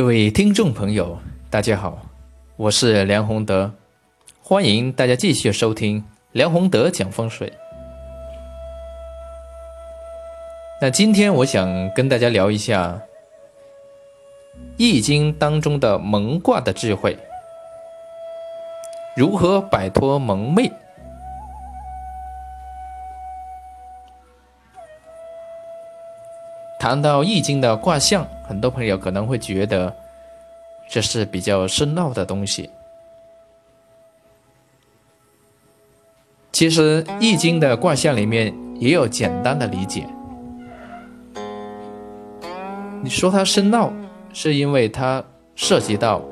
各位听众朋友，大家好，我是梁宏德，欢迎大家继续收听梁宏德讲风水。那今天我想跟大家聊一下《易经》当中的蒙卦的智慧，如何摆脱蒙昧。谈到《易经》的卦象，很多朋友可能会觉得这是比较深奥的东西。其实，《易经》的卦象里面也有简单的理解。你说它深奥，是因为它涉及到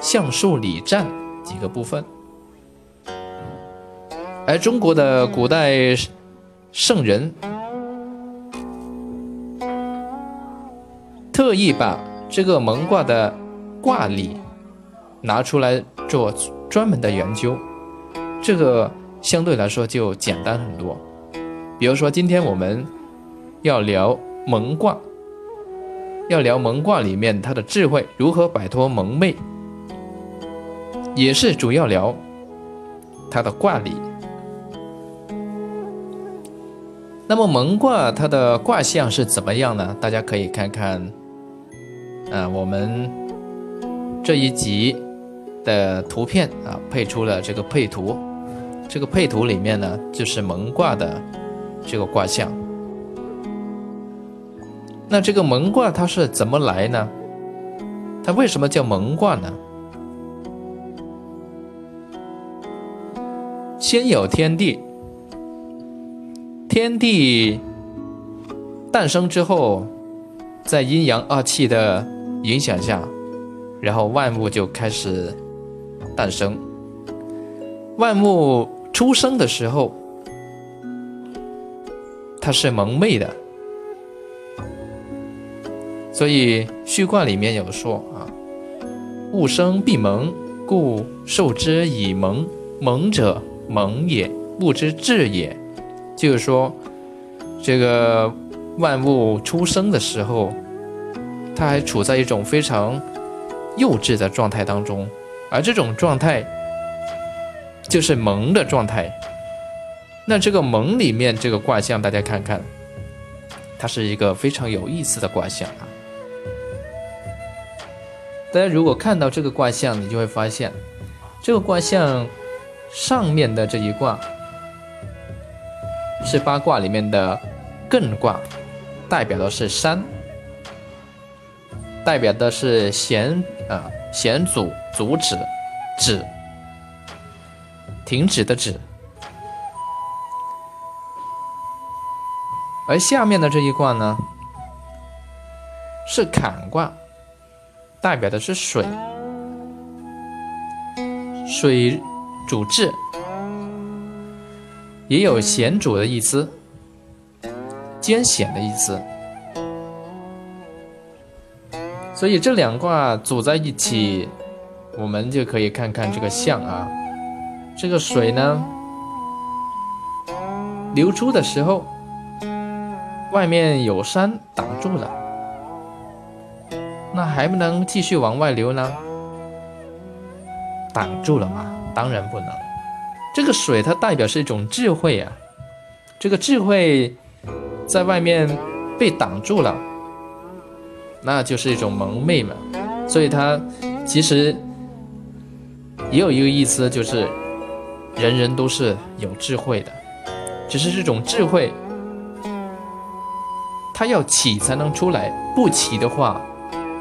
象数理战几个部分，而中国的古代圣人。特意把这个蒙卦的卦理拿出来做专门的研究，这个相对来说就简单很多。比如说，今天我们要聊蒙卦，要聊蒙卦里面它的智慧如何摆脱蒙昧，也是主要聊它的卦理。那么蒙卦它的卦象是怎么样呢？大家可以看看。啊，我们这一集的图片啊，配出了这个配图。这个配图里面呢，就是蒙卦的这个卦象。那这个蒙卦它是怎么来呢？它为什么叫蒙卦呢？先有天地，天地诞生之后，在阴阳二气的影响下，然后万物就开始诞生。万物出生的时候，它是蒙昧的，所以序卦里面有说啊：“物生必蒙，故受之以蒙。蒙者，蒙也，物之至也。”就是说，这个万物出生的时候。他还处在一种非常幼稚的状态当中，而这种状态就是蒙的状态。那这个蒙里面这个卦象，大家看看，它是一个非常有意思的卦象啊。大家如果看到这个卦象，你就会发现，这个卦象上面的这一卦是八卦里面的艮卦，代表的是山。代表的是险啊，险阻、阻止、止、停止的止。而下面的这一卦呢，是坎卦，代表的是水，水主治，也有险阻的意思，艰险的意思。所以这两卦组在一起，我们就可以看看这个象啊。这个水呢，流出的时候，外面有山挡住了，那还不能继续往外流呢？挡住了吗？当然不能。这个水它代表是一种智慧啊，这个智慧在外面被挡住了。那就是一种蒙昧嘛，所以它其实也有一个意思，就是人人都是有智慧的，只是这种智慧，它要起才能出来，不起的话，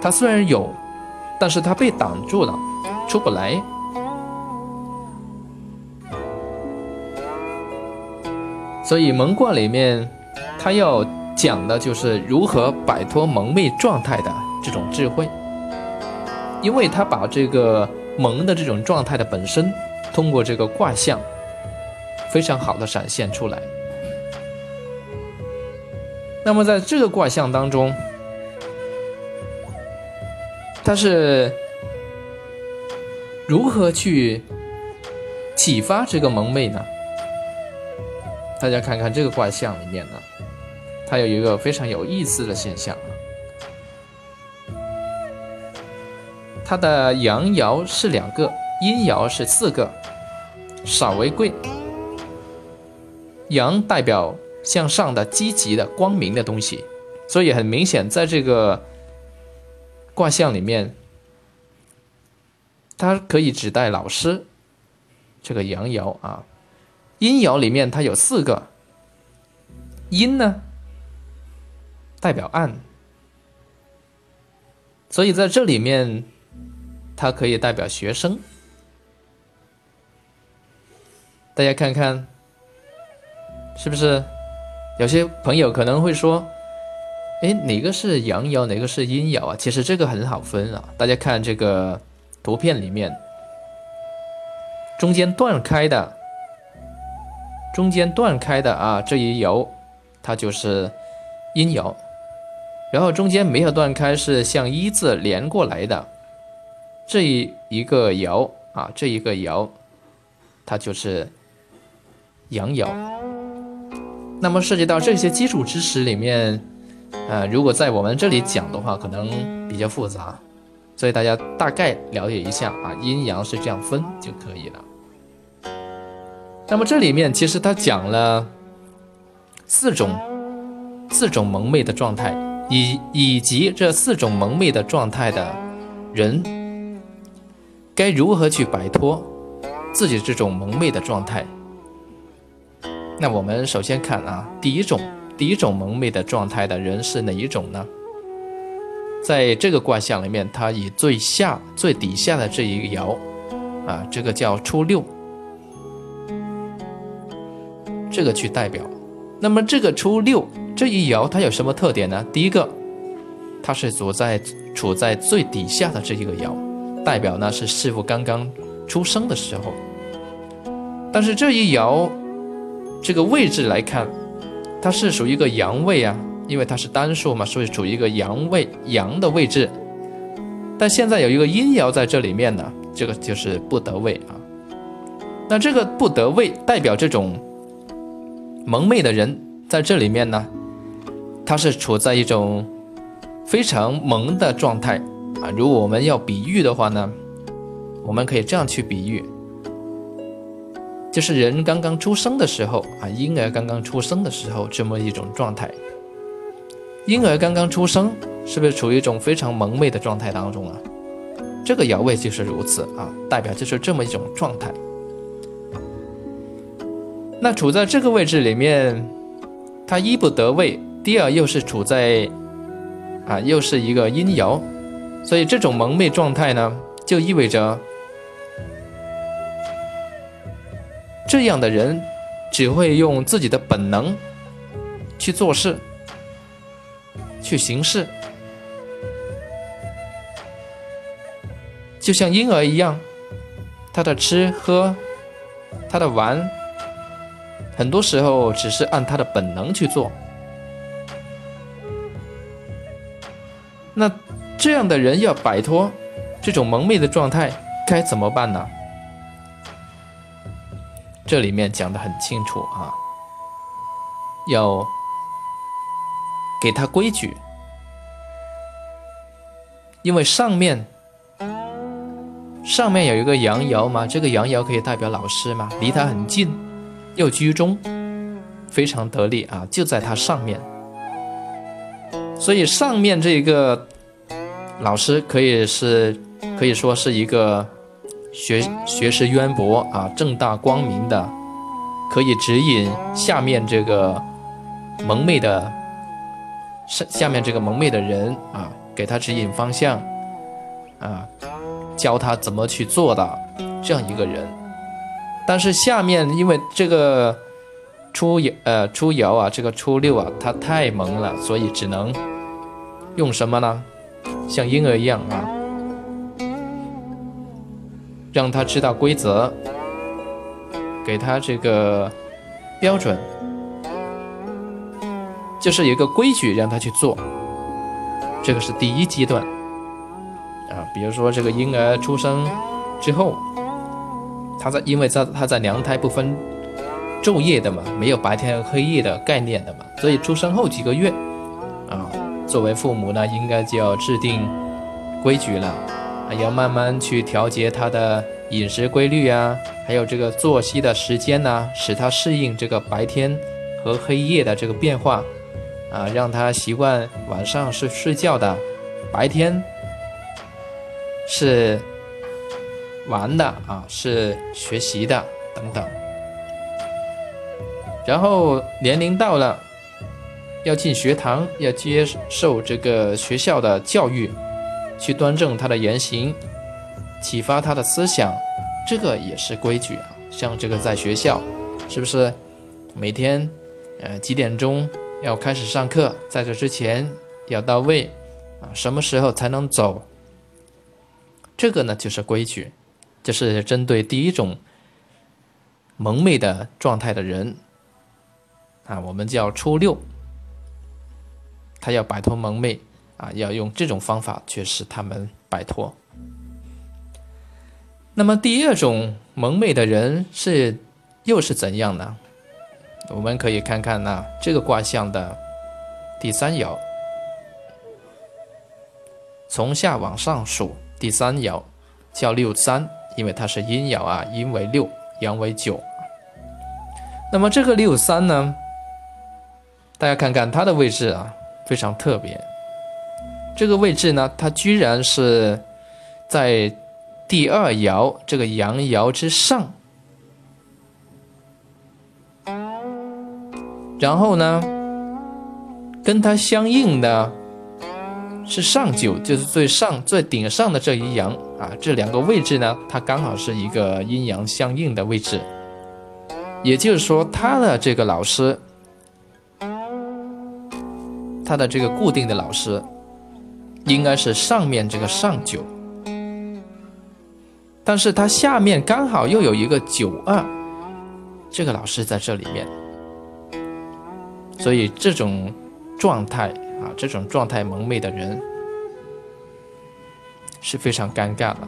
它虽然有，但是它被挡住了，出不来。所以蒙卦里面，它要。讲的就是如何摆脱蒙昧状态的这种智慧，因为他把这个蒙的这种状态的本身，通过这个卦象，非常好的展现出来。那么在这个卦象当中，它是如何去启发这个蒙昧呢？大家看看这个卦象里面呢。它有一个非常有意思的现象，它的阳爻是两个，阴爻是四个，少为贵。阳代表向上的、积极的、光明的东西，所以很明显，在这个卦象里面，它可以指代老师。这个阳爻啊，阴爻里面它有四个，阴呢代表暗，所以在这里面，它可以代表学生。大家看看。是不是有些朋友可能会说，哎，哪个是阳爻，哪个是阴爻啊？其实这个很好分啊。大家看这个图片里面，中间断开的，中间断开的啊，这一爻它就是阴爻，然后中间没有断开，是像一字连过来的这一一个爻啊，这一个爻它就是阳爻。那么涉及到这些基础知识里面，呃，如果在我们这里讲的话，可能比较复杂，所以大家大概了解一下啊，阴阳是这样分就可以了。那么这里面其实他讲了四种四种蒙昧的状态，以以及这四种蒙昧的状态的人该如何去摆脱自己这种蒙昧的状态。那我们首先看啊，第一种，第一种蒙昧的状态的人是哪一种呢？在这个卦象里面，它以最下、最底下的这一爻，啊，这个叫初六，这个去代表。那么这个初六这一爻它有什么特点呢？第一个，它是处在处在最底下的这一个爻，代表呢是师傅刚刚出生的时候。但是这一爻。这个位置来看，它是属于一个阳位啊，因为它是单数嘛，所以处于一个阳位阳的位置。但现在有一个阴爻在这里面呢，这个就是不得位啊。那这个不得位代表这种蒙昧的人在这里面呢，他是处在一种非常萌的状态啊。如果我们要比喻的话呢，我们可以这样去比喻。就是人刚刚出生的时候啊，婴儿刚刚出生的时候这么一种状态。婴儿刚刚出生，是不是处于一种非常蒙昧的状态当中啊？这个爻位就是如此啊，代表就是这么一种状态。那处在这个位置里面，他一不得位，第二又是处在啊，又是一个阴爻，所以这种蒙昧状态呢，就意味着。这样的人只会用自己的本能去做事、去行事，就像婴儿一样，他的吃喝、他的玩，很多时候只是按他的本能去做。那这样的人要摆脱这种蒙昧的状态，该怎么办呢？这里面讲的很清楚啊，要给他规矩，因为上面上面有一个阳爻嘛，这个阳爻可以代表老师嘛，离他很近，又居中，非常得力啊，就在他上面，所以上面这个老师可以是可以说是一个。学学识渊博啊，正大光明的，可以指引下面这个蒙昧的，下下面这个蒙昧的人啊，给他指引方向，啊，教他怎么去做的这样一个人。但是下面因为这个初爻呃初爻啊，这个初六啊，它太萌了，所以只能用什么呢？像婴儿一样啊。让他知道规则，给他这个标准，就是有一个规矩让他去做。这个是第一阶段啊。比如说，这个婴儿出生之后，他在因为在他在娘胎不分昼夜的嘛，没有白天和黑夜的概念的嘛，所以出生后几个月啊，作为父母呢，应该就要制定规矩了。啊，要慢慢去调节他的饮食规律啊，还有这个作息的时间呐，使他适应这个白天和黑夜的这个变化，啊，让他习惯晚上是睡觉的，白天是玩的啊，是学习的等等。然后年龄到了，要进学堂，要接受这个学校的教育，去端正他的言行，启发他的思想，这个也是规矩啊。像这个在学校，是不是每天呃几点钟要开始上课，在这之前要到位啊？什么时候才能走？这个呢就是规矩，这是针对第一种蒙昧的状态的人。啊，我们叫初六，他要摆脱蒙昧啊，要用这种方法去使他们摆脱。那么第二种蒙昧的人是又是怎样呢？我们可以看看呢这个卦象的第三爻，从下往上数第三爻叫六三，因为它是阴爻啊，阴为六，阳为九。那么这个六三呢？大家看看它的位置啊，非常特别。这个位置呢，它居然是在第二爻这个阳爻之上。然后呢，跟它相应的是上九，就是最上最顶上的这一阳啊。这两个位置呢，它刚好是一个阴阳相应的位置。也就是说，他的这个老师。他的这个固定的老师，应该是上面这个上九，但是他下面刚好又有一个九二，这个老师在这里面，所以这种状态啊，这种状态蒙昧的人是非常尴尬的，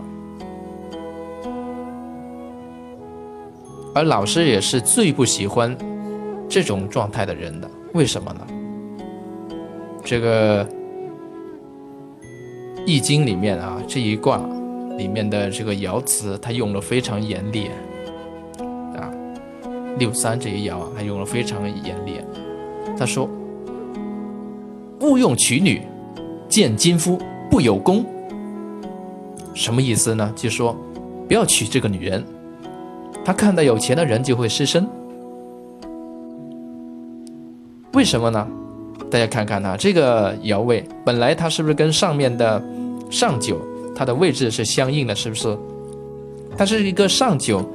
而老师也是最不喜欢这种状态的人的，为什么呢？这个《易经》里面啊，这一卦里面的这个爻辞，它用了非常严厉啊，六三这一爻啊，它用了非常严厉。他说：“勿用娶女，见金夫不有功。”什么意思呢？就说不要娶这个女人，他看到有钱的人就会失身。为什么呢？大家看看啊，这个爻位本来它是不是跟上面的上九它的位置是相应的，是不是？它是一个上九，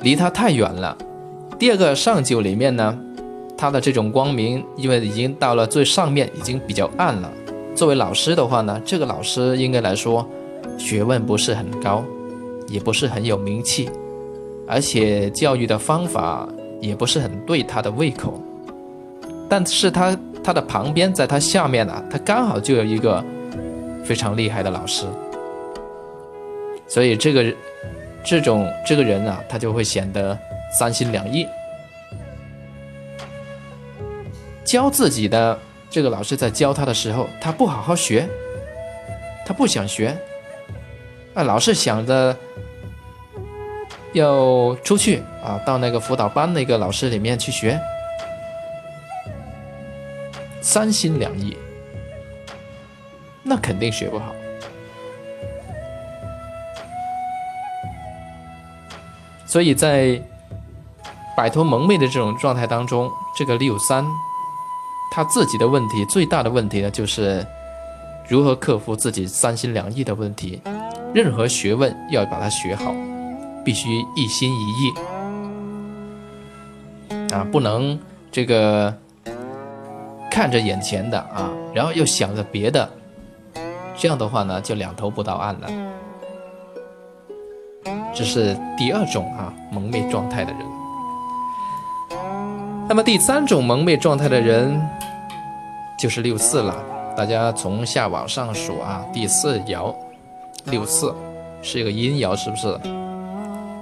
离它太远了。第二个上九里面呢，它的这种光明，因为已经到了最上面，已经比较暗了。作为老师的话呢，这个老师应该来说学问不是很高，也不是很有名气，而且教育的方法也不是很对他的胃口。但是他。他的旁边，在他下面呢，他刚好就有一个非常厉害的老师，所以这个这种这个人啊，他就会显得三心两意。教自己的这个老师在教他的时候，他不好好学，他不想学，啊，老是想着要出去啊，到那个辅导班那个老师里面去学。三心两意，那肯定学不好。所以在摆脱蒙昧的这种状态当中，这个六三，他自己的问题最大的问题呢，就是如何克服自己三心两意的问题。任何学问要把它学好，必须一心一意啊，不能这个。看着眼前的啊，然后又想着别的，这样的话呢，就两头不到岸了。这是第二种啊蒙昧状态的人。那么第三种蒙昧状态的人就是六四了。大家从下往上数啊，第四爻六四是一个阴爻，是不是？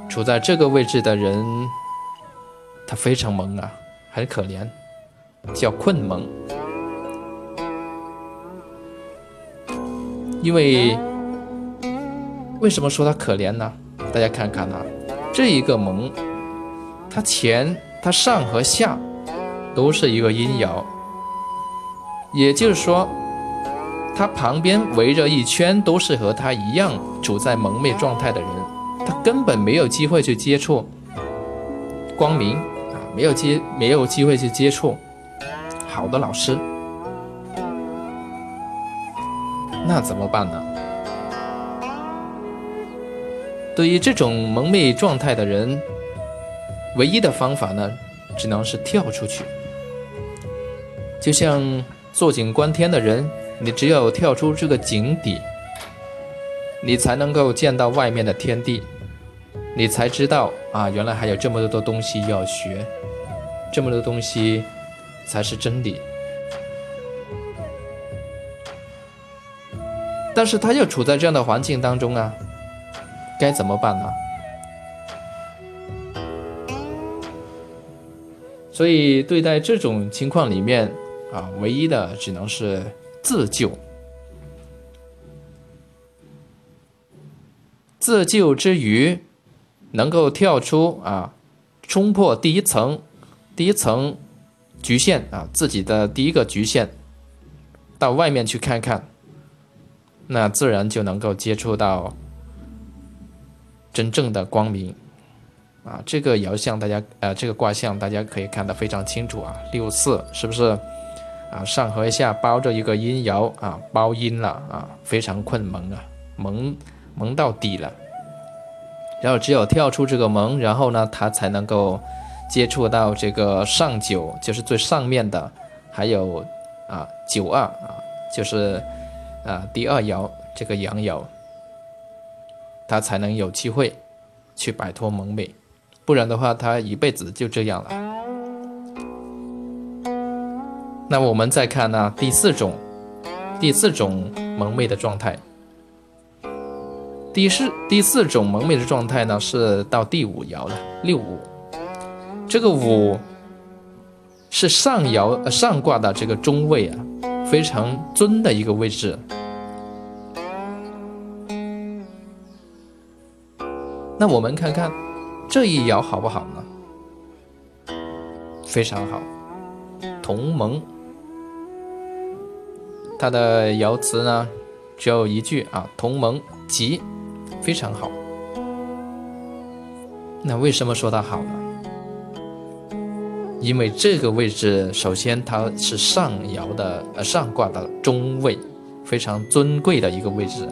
处在这个位置的人，他非常萌啊，很可怜。叫困蒙，因为为什么说他可怜呢？大家看看啊，这一个蒙，它前、它上和下都是一个阴爻，也就是说，他旁边围着一圈都是和他一样处在蒙昧状态的人，他根本没有机会去接触光明啊，没有接没有机会去接触好的老师，那怎么办呢？对于这种蒙昧状态的人，唯一的方法呢，只能是跳出去。就像坐井观天的人，你只有跳出这个井底，你才能够见到外面的天地，你才知道啊，原来还有这么多东西要学，这么多东西才是真理。但是他又处在这样的环境当中啊。该怎么办呢？所以对待这种情况里面啊，唯一的只能是自救。自救之余，能够跳出啊，冲破第一层，第一层局限啊，自己的第一个局限，到外面去看看，那自然就能够接触到。真正的光明，啊，这个爻象大家，呃，这个卦象大家可以看得非常清楚啊，六四是不是？啊，上和下包着一个阴爻啊，包阴了啊，非常困蒙啊，蒙蒙到底了。然后只有跳出这个蒙，然后呢，他才能够接触到这个上九，就是最上面的，还有啊九二啊，就是啊第二爻这个阳爻。他才能有机会去摆脱蒙昧，不然的话，他一辈子就这样了。那我们再看呢，第四种，第四种蒙昧的状态。第四第四种蒙昧的状态呢，是到第五爻了，六五。这个五是上爻上卦的这个中位啊，非常尊的一个位置。那我们看看这一爻好不好呢？非常好，同盟。它的爻辞呢只有一句啊，同盟吉，非常好。那为什么说它好呢？因为这个位置，首先它是上爻的呃上卦的中位，非常尊贵的一个位置。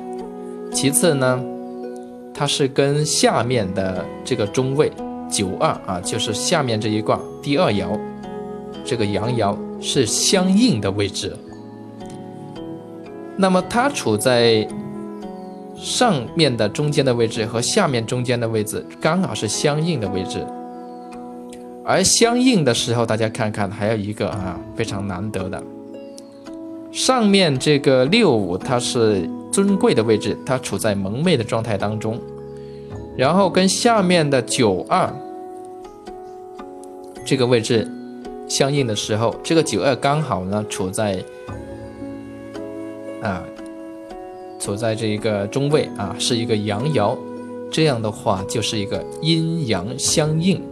其次呢。它是跟下面的这个中位九二啊，就是下面这一卦第二爻，这个阳爻是相应的位置。那么它处在上面的中间的位置和下面中间的位置刚好是相应的位置。而相应的时候，大家看看还有一个啊非常难得的，上面这个六五它是。尊贵的位置，它处在蒙昧的状态当中，然后跟下面的九二这个位置相应的时候，这个九二刚好呢处在啊处在这一个中位啊，是一个阳爻，这样的话就是一个阴阳相应、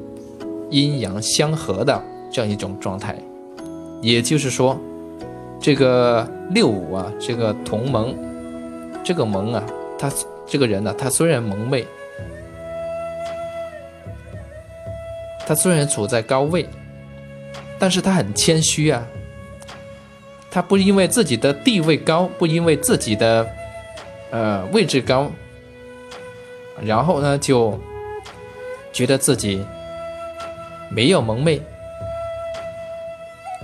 阴阳相合的这样一种状态，也就是说，这个六五啊，这个同盟。这个盟啊，他这个人呢，他虽然蒙昧，他虽然处在高位，但是他很谦虚啊。他不因为自己的地位高，不因为自己的呃位置高，然后呢就觉得自己没有蒙昧，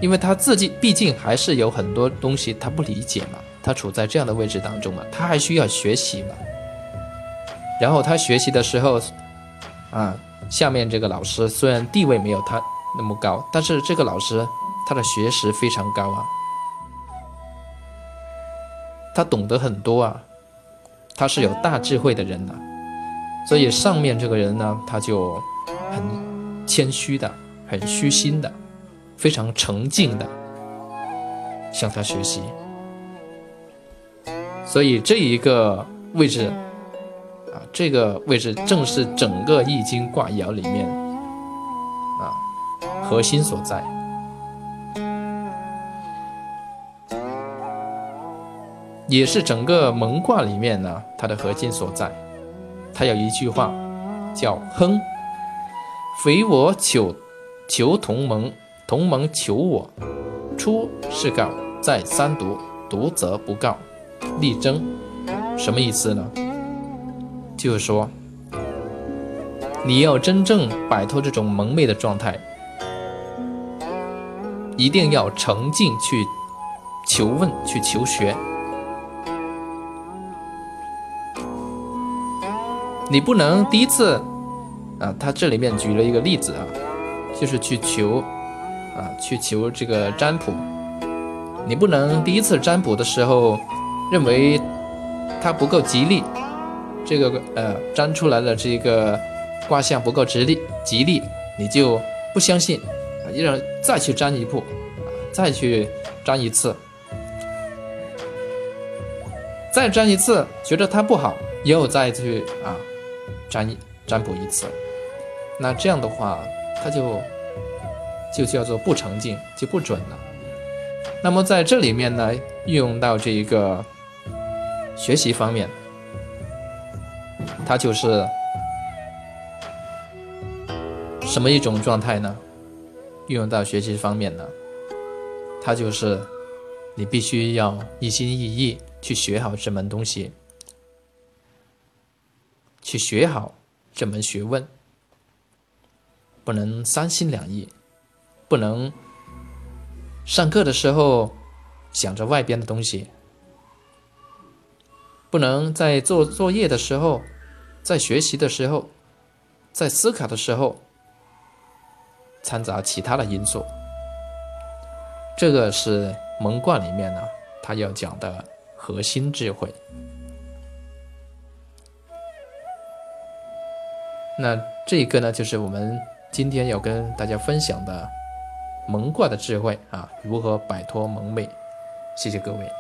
因为他自己毕竟还是有很多东西他不理解嘛。他处在这样的位置当中嘛，他还需要学习嘛。然后他学习的时候，啊，下面这个老师虽然地位没有他那么高，但是这个老师他的学识非常高啊，他懂得很多啊，他是有大智慧的人呐。所以上面这个人呢，他就很谦虚的，很虚心的，非常沉静的向他学习。所以这一个位置啊这个位置正是整个易经卦爻里面啊核心所在。也是整个蒙卦里面呢，它的核心所在。它有一句话叫“亨”，匪我求求同盟，同盟求我。出是告，在三读，读则不告，力争。什么意思呢？就是说，你要真正摆脱这种蒙昧的状态，一定要诚敬去求问，去求学。你不能第一次，啊，他这里面举了一个例子啊，就是去求，啊，去求这个占卜，你不能第一次占卜的时候，认为它不够吉利，这个呃占出来的这个卦象不够吉利，吉利你就不相信，啊，让再去占一步，啊，再去占一次，再占一次，觉得它不好，又再去啊。占占卜一次，那这样的话，它就就叫做不成敬，就不准了。那么在这里面呢，运用到这一个学习方面，它就是什么一种状态呢？运用到学习方面呢，它就是你必须要一心一意去学好这门东西。去学好这门学问，不能三心两意，不能上课的时候想着外边的东西，不能在做作业的时候，在学习的时候，在思考的时候掺杂其他的因素。这个是蒙卦里面呢，他要讲的核心智慧。那这个呢，就是我们今天要跟大家分享的蒙卦的智慧啊，如何摆脱蒙昧？谢谢各位。